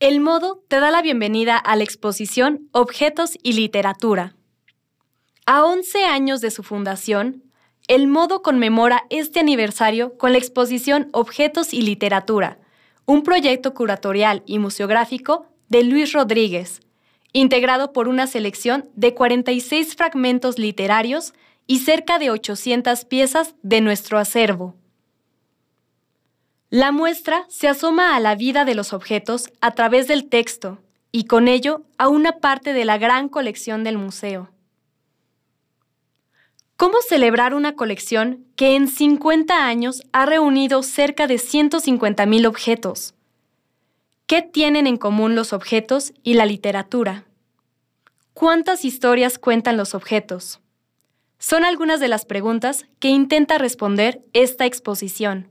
El Modo te da la bienvenida a la exposición Objetos y Literatura. A 11 años de su fundación, El Modo conmemora este aniversario con la exposición Objetos y Literatura, un proyecto curatorial y museográfico de Luis Rodríguez, integrado por una selección de 46 fragmentos literarios y cerca de 800 piezas de nuestro acervo. La muestra se asoma a la vida de los objetos a través del texto y con ello a una parte de la gran colección del museo. ¿Cómo celebrar una colección que en 50 años ha reunido cerca de 150.000 objetos? ¿Qué tienen en común los objetos y la literatura? ¿Cuántas historias cuentan los objetos? Son algunas de las preguntas que intenta responder esta exposición.